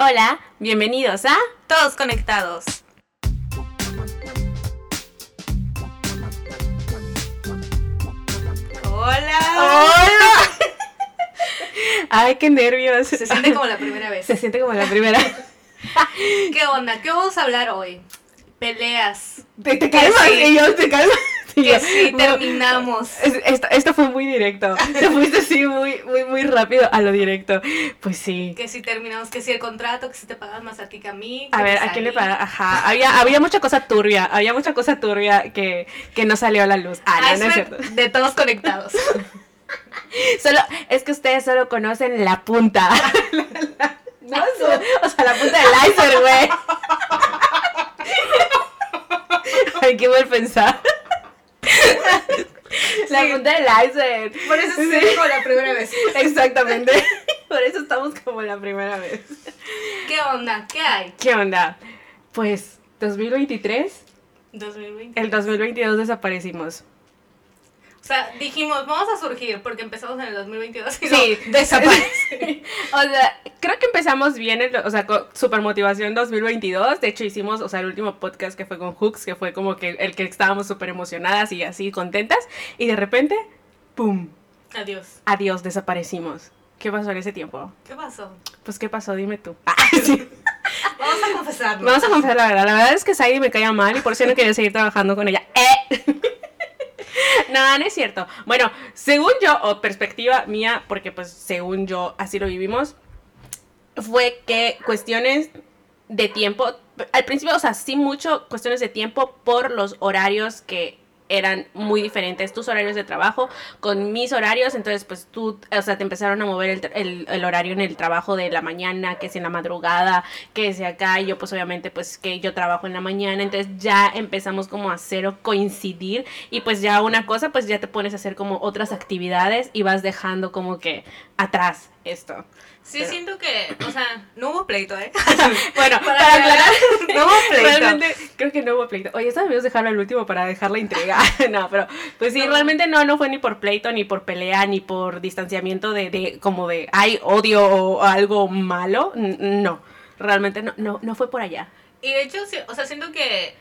Hola, bienvenidos a Todos conectados. Hola. Hola. Ay, qué nervios. Se siente como la primera vez. Se siente como la primera. ¿Qué onda? ¿Qué vamos a hablar hoy? Peleas. Te, te calmas sí. y yo te calmas. Que sí, terminamos. es- Esto, esto fue muy directo. Te fuiste así muy, muy, muy rápido a lo directo. Pues sí. Que si terminamos, que si el contrato, que si te pagas más a ti que a mí. A ver, ¿a quién le salí. paga? Ajá. Había, había mucha cosa turbia. Había mucha cosa turbia que, que no salió a la luz. Ah, no, no es cierto. de todos conectados. Solo, es que ustedes solo conocen la punta. No, su- o sea, la punta del iceberg, güey. Ay, qué mal pensar. La Sí. punta del iceberg. Por eso se siente como la primera vez. Exactamente. Por eso estamos como la primera vez. ¿Qué onda? ¿Qué hay? ¿Qué onda? Pues, 2023, 2020. el 2022 desaparecimos. O sea, dijimos, vamos a surgir porque empezamos en el 2022 y Sí, no, desaparece. O sea, creo que empezamos bien, el- o sea, con Super Motivación 2022. De hecho, hicimos, o sea, el último podcast que fue con Hooks, que fue como que el que estábamos súper emocionadas y así contentas. Y de repente, ¡pum! Adiós. Adiós, desaparecimos. ¿Qué pasó en ese tiempo? ¿Qué pasó? Pues, ¿qué pasó? Dime tú. Ah, sí. Vamos a confesarlo. Vamos a confesar la verdad. La verdad es que Sadie me caía mal y por eso no quería seguir trabajando con ella. ¡Eh! No, no es cierto. Bueno, según yo, o perspectiva mía, porque pues según yo así lo vivimos, fue que cuestiones de tiempo, al principio, o sea, sí mucho cuestiones de tiempo por los horarios que eran muy diferentes, tus horarios de trabajo con mis horarios, entonces pues tú, o sea, te empezaron a mover el, el- el horario en el trabajo de la mañana, que es en la madrugada, que es de acá, y yo pues obviamente pues que yo trabajo en la mañana, entonces ya empezamos como a cero coincidir y pues ya una cosa pues ya te pones a hacer como otras actividades y vas dejando como que atrás esto. Sí, Pero- siento que, o sea, no hubo pleito, ¿eh? Bueno, Para para, aclarar, no hubo pleito. realmente creo que no hubo pleito. Oye, esta debíamos dejarlo al último para dejar la intriga. no, pero pues sí, No. realmente no, no fue ni por pleito, ni por pelea, ni por distanciamiento de, de como de hay odio o algo malo. No, realmente no, no, no fue por allá. Y de hecho, sí, o sea, siento que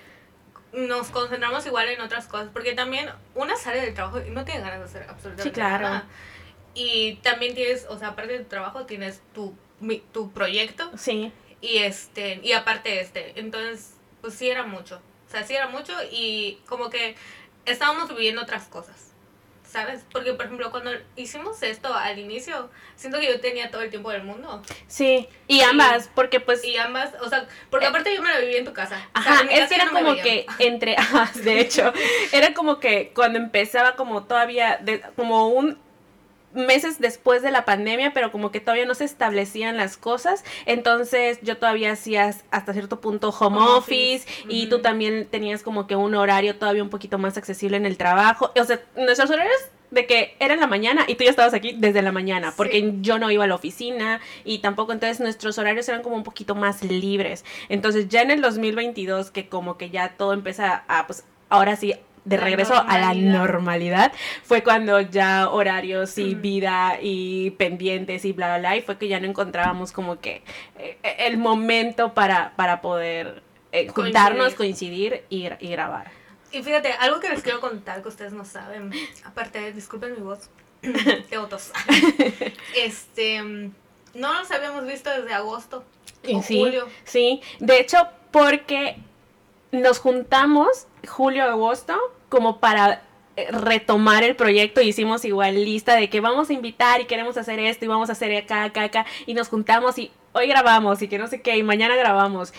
nos concentramos igual en otras cosas, porque también una sale del trabajo y no tiene ganas de hacer absolutamente Sí, claro. nada. Y también tienes, o sea, aparte de tu trabajo, tienes tu, mi- tu proyecto Sí. y este, y aparte este. Entonces, pues sí era mucho. O sea, sí era mucho y como que estábamos viviendo otras cosas. ¿Sabes? Porque, por ejemplo, cuando hicimos esto al inicio, siento que yo tenía todo el tiempo del mundo. Sí, y ambas, porque pues... Y ambas, o sea, porque aparte yo me la viví en tu casa. O sea, Ajá, mi es que era no como que entre, ajá, de hecho, era como que cuando empezaba como todavía, de- como un meses después de la pandemia, pero como que todavía no se establecían las cosas, entonces yo todavía hacías hasta cierto punto home, Home office, office, y tú también tenías como que un horario todavía un poquito más accesible en el trabajo, o sea, nuestros horarios de que era en la mañana y tú ya estabas aquí desde la mañana, porque Sí. yo no iba a la oficina y tampoco, entonces nuestros horarios eran como un poquito más libres. Entonces ya en el 2022, que como que ya todo empieza a, pues ahora sí, de La regreso a la normalidad. fue cuando ya horarios y vida y pendientes y bla, bla, bla, y fue que ya no encontrábamos como que eh, el momento para, para poder eh, juntarnos, coincidir y, y grabar. Y fíjate, algo que les quiero contar que ustedes no saben, aparte, disculpen mi voz, tengo tos. Este, no nos habíamos visto desde agosto Y o sí, julio. Sí, de hecho, porque nos juntamos julio-agosto como para eh, retomar el proyecto, hicimos igual lista de que vamos a invitar y queremos hacer esto y vamos a hacer acá, acá, acá, y nos juntamos y hoy grabamos y que no sé qué, y mañana grabamos.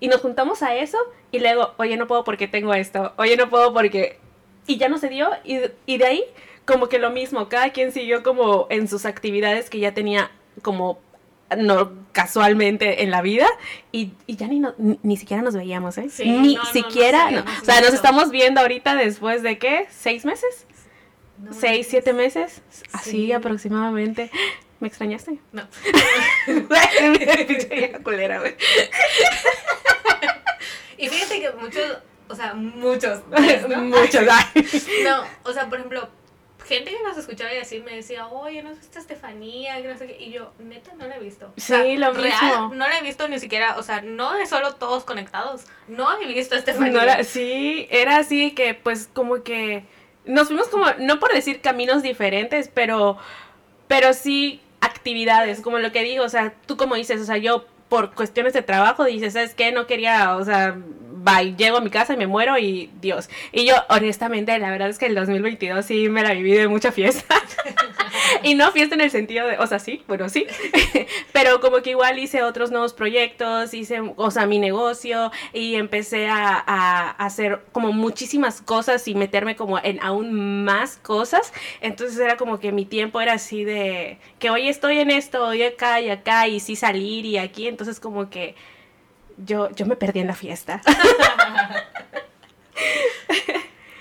Y nos juntamos a eso y luego, oye, no puedo porque tengo esto, oye, no puedo porque... Y ya no se dio y, y de ahí como que lo mismo, cada quien siguió como en sus actividades que ya tenía como no casualmente en la vida y, y ya ni, no- ni, ni siquiera nos veíamos, ¿eh? Sí, ni no, siquiera, no. o sea, nos estamos viendo ahorita después de qué, seis meses, seis, siete meses, así Sí. aproximadamente. ¿Me extrañaste? No. Culera. Y fíjate que muchos, o sea, muchos, ¿no? Muchos, ay. No, o sea, por ejemplo, gente que nos escuchaba y así me decía, oye, ¿no has visto a Estefanía? Que no sé qué. Y yo, neta, no la he visto. O sea, Sí, lo real, mismo. no la he visto ni siquiera, o sea, no de solo todos conectados. No he visto a Estefanía. No era- sí, era así que pues como que nos fuimos como, no por decir caminos diferentes, pero, pero sí actividades, como lo que digo, o sea, tú como dices, o sea, yo por cuestiones de trabajo dices, ¿sabes qué? No quería, o sea, bye, llego a mi casa y me muero y Dios. Y yo, honestamente, la verdad es que el 2022 sí me la viví de mucha fiesta. y no fiesta en el sentido de, o sea, sí, bueno, sí. Pero como que igual hice otros nuevos proyectos, hice, o sea, mi negocio y empecé a, a hacer como muchísimas cosas y meterme como en aún más cosas. Entonces era como que mi tiempo era así de que hoy estoy en esto, hoy acá y acá y sí salir y aquí. Entonces como que yo, yo me perdí en la fiesta.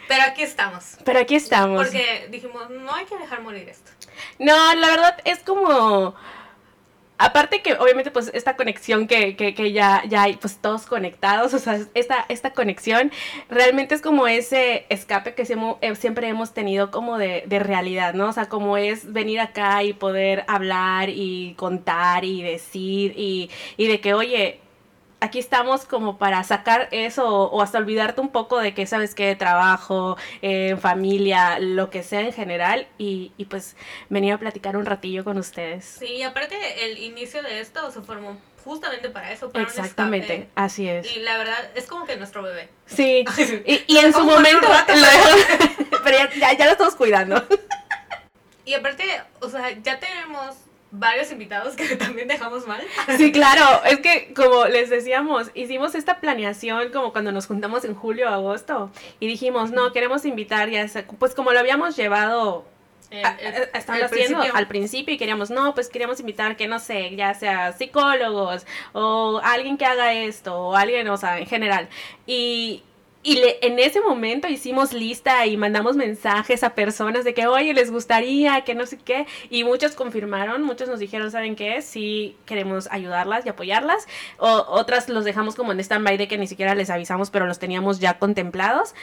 Pero aquí estamos. Pero aquí estamos. Porque dijimos, no hay que dejar morir esto. No, la verdad es como... Aparte que obviamente pues esta conexión que, que, que ya, ya hay pues todos conectados, o sea, esta, esta conexión realmente es como ese escape que eh, siempre hemos tenido como de, de realidad, ¿no? O sea, como es venir acá y poder hablar y contar y decir y, y de que, oye, aquí estamos como para sacar eso o, o hasta olvidarte un poco de que sabes que trabajo, eh, familia, lo que sea en general y, y pues venir a platicar un ratillo con ustedes. Sí, y aparte el inicio de esto se formó justamente para eso, para Exactamente, escape. así es. Y la verdad es como que nuestro bebé. Sí, y, y en su momento, rato, pero ya, ya, ya lo estamos cuidando. Y aparte, o sea, ya tenemos varios invitados que también dejamos mal. Sí, claro, es que como les decíamos, hicimos esta planeación como cuando nos juntamos en julio o agosto y dijimos, no, queremos invitar ya, sea- pues como lo habíamos llevado El- el- haciendo principio. al principio y queríamos, no, pues queríamos invitar que no sé, ya sea psicólogos o alguien que haga esto o alguien, o sea, en general. Y, y le- en ese momento hicimos lista y mandamos mensajes a personas de que, oye, les gustaría, que no sé qué. Y muchos confirmaron, muchos nos dijeron, ¿saben qué? Sí, queremos ayudarlas y apoyarlas. O, otras los dejamos como en stand-by de que ni siquiera les avisamos, pero los teníamos ya contemplados.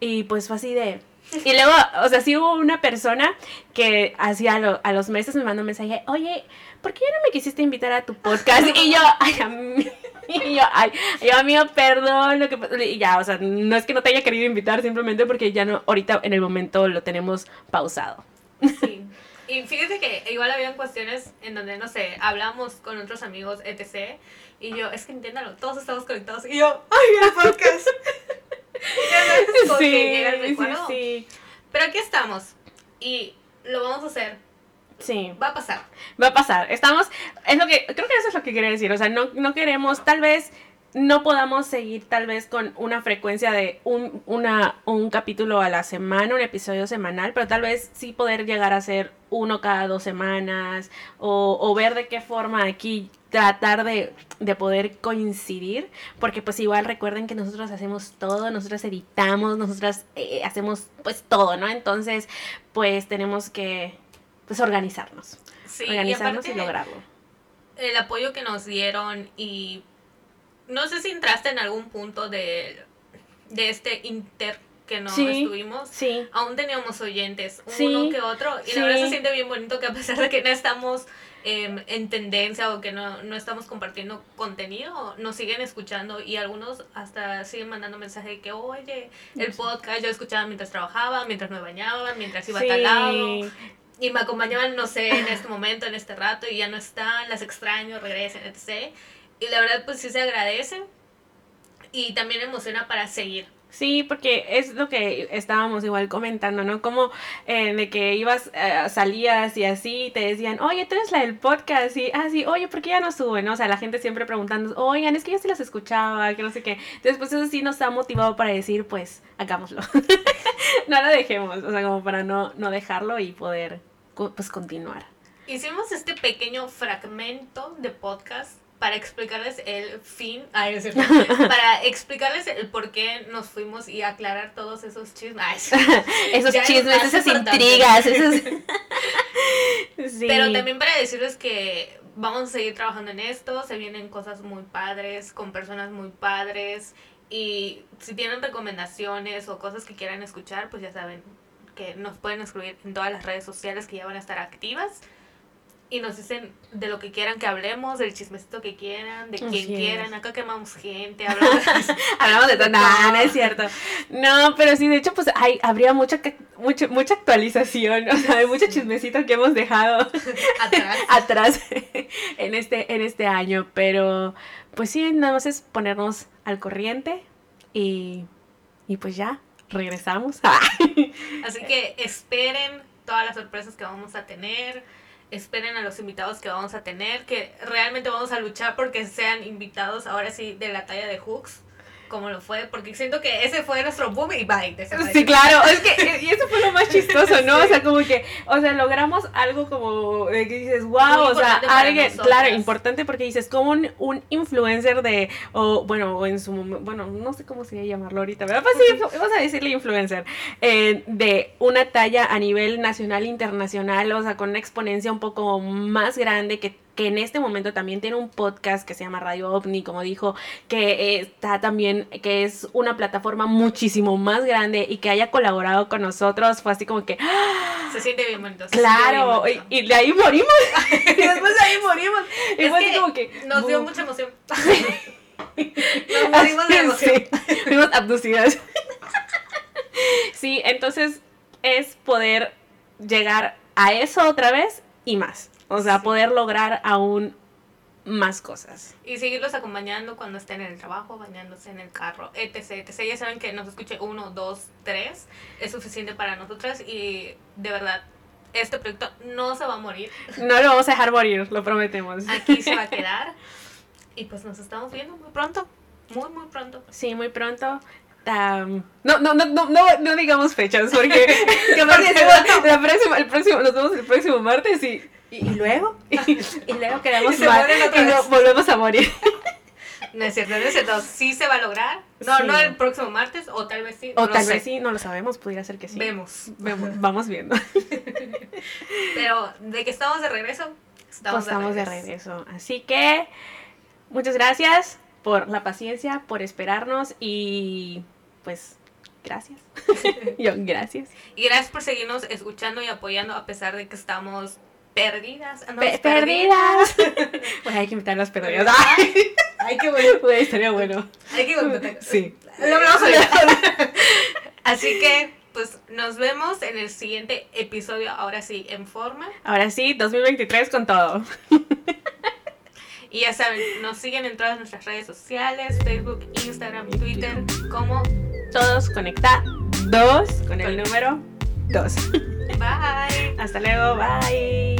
Y pues fue así de... Y luego, o sea, sí hubo una persona que hacía lo- a los meses me mandó un mensaje, oye, ¿por qué ya no me quisiste invitar a tu podcast? Y yo, ay, ami- y yo, ay, yo, amigo, perdón, lo que pa-". y ya, o sea, no es que no te haya querido invitar, simplemente porque ya no, ahorita en el momento lo tenemos pausado. Sí. Y fíjate que igual habían cuestiones en donde, no sé, hablamos con otros amigos, etc. Y yo, es que entiéndalo, todos estamos conectados. Y yo, ¡ay, el podcast! Sí, recuerdo. sí, Pero aquí estamos. Y lo vamos a hacer. Sí. Va a pasar. Va a pasar. Estamos, es lo que, creo que eso es lo que quería decir. O sea, no, no queremos, tal vez no podamos seguir tal vez con una frecuencia de un, una, un capítulo a la semana, un episodio semanal, pero tal vez sí poder llegar a ser uno cada dos semanas o, o ver de qué forma aquí tratar de, de poder coincidir, porque pues igual recuerden que nosotros hacemos todo, nosotros editamos, nosotras eh, hacemos pues todo, ¿no? Entonces pues tenemos que pues organizarnos Sí, organizarnos y, aparte, lograrlo. el apoyo que nos dieron y no sé si entraste en algún punto de, de este inter que Sí. estuvimos. Sí, Aún teníamos oyentes, Sí, uno que otro, y la verdad se siente bien bonito que a pesar de que no estamos em, en tendencia o que no, no estamos compartiendo contenido, nos siguen escuchando y algunos hasta siguen mandando mensaje de que, oye, el podcast yo escuchaba mientras trabajaba, mientras me bañaba, mientras iba a tal lado, y me acompañaban, no sé, en este momento, en este rato, y ya no están, las extraño, regresen, etc. Y la verdad, pues sí se agradece y también emociona para seguir. Sí, porque es lo que estábamos igual comentando, ¿no? Como eh, de que ibas, eh, salías y así, te decían, oye, tú eres la del podcast, y así, oye, ¿por qué ya no suben? ¿no? O sea, la gente siempre preguntando, oigan, es que yo sí las escuchaba, que no sé qué. Pues eso sí nos ha motivado para decir, pues, hagámoslo. no lo dejemos, o sea, como para no, no dejarlo y poder, pues, continuar. Hicimos este pequeño fragmento de podcast para explicarles el fin, ay, es cierto, para explicarles el por qué nos fuimos y aclarar todos esos chismes. Esos Ya chismes, esas importante. intrigas, esos... sí. Pero también para decirles que vamos a seguir trabajando en esto, se vienen cosas muy padres, con personas muy padres, y si tienen recomendaciones o cosas que quieran escuchar, pues ya saben que nos pueden escribir en todas las redes sociales que ya van a estar activas y nos dicen de lo que quieran que hablemos, del chismecito que quieran, de quien quieran. Acá quemamos gente, hablamos Hablamos de todo. No, no es cierto. No, pero sí, de hecho, pues hay, habría mucha, mucha, mucha actualización. O sea, hay mucho chismecito que hemos dejado atrás. atrás en este, en este año. Pero, pues sí, nada más es ponernos al corriente y, y pues ya, regresamos. Así que esperen todas las sorpresas que vamos a tener. Esperen a los invitados que vamos a tener. Que realmente vamos a luchar porque sean invitados ahora sí de la talla de Hooks. Como lo fue. Porque siento que ese fue nuestro boom y bye. Sí, claro, es que y eso fue lo más chistoso, ¿no? O sea, como que, o sea, logramos algo como de que dices, wow, o sea, alguien, nosotras. claro, importante porque dices, como un, un influencer de, o bueno, o en su momento, bueno, no sé cómo sería llamarlo ahorita, ¿verdad? Pues sí, vamos a decirle influencer, eh, de una talla a nivel nacional, internacional, o sea, con una exponencia un poco más grande que que en este momento también tiene un podcast que se llama Radio OVNI, como dijo, que eh, está también, que es una plataforma muchísimo más grande y que haya colaborado con nosotros, fue así como que, ¡ah! Se siente bien bonito. claro, bien y, bonito. y de ahí morimos, y después de ahí morimos, y Es fue así que como que... Nos dio mucha emoción. Nos morimos de emoción. Sí, fuimos abducidas. sí, entonces es poder llegar a eso otra vez y más. O sea, Sí. poder lograr aún más cosas. Y seguirlos acompañando cuando estén en el trabajo, bañándose en el carro, etc, etc. Ya saben que nos escuche uno, dos, tres. Es suficiente para nosotras y de verdad, este proyecto no se va a morir. No lo vamos a dejar morir, lo prometemos. Aquí se va a quedar. Y pues nos estamos viendo muy pronto. Muy, muy pronto. Sí, muy pronto. Tam- no, no, no, no, no, no digamos fechas, porque Porque decimos, la próxima, el próximo, nos vemos el próximo martes y, y, y luego, y, y luego quedamos mal y no- volvemos a morir. No es cierto, no es cierto. Sí se va a lograr. No, Sí. no el próximo martes, o tal vez sí. O no tal vez sí, no lo sabemos, pudiera ser que sí. Vemos. Vemos- vamos viendo. Pero de que estamos de regreso, estamos, Pues estamos de regreso. Así que muchas gracias por la paciencia, por esperarnos y pues gracias. Yo, gracias. Y gracias por seguirnos escuchando y apoyando a pesar de que estamos perdidas. andamos Pe- perdidas. Bueno, hay que invitar a las perdidas. Ay, Ay, qué bueno. güey, estaría bueno. Hay que contar. Sí. Lo hablamos ahorita. Así que, pues, nos vemos en el siguiente episodio, ahora sí, en forma. Ahora sí, 2023 con todo. Y ya saben, nos siguen en todas nuestras redes sociales, Facebook, Instagram, Twitter, como Todos conectados con el número 2. Bye. Hasta luego, bye.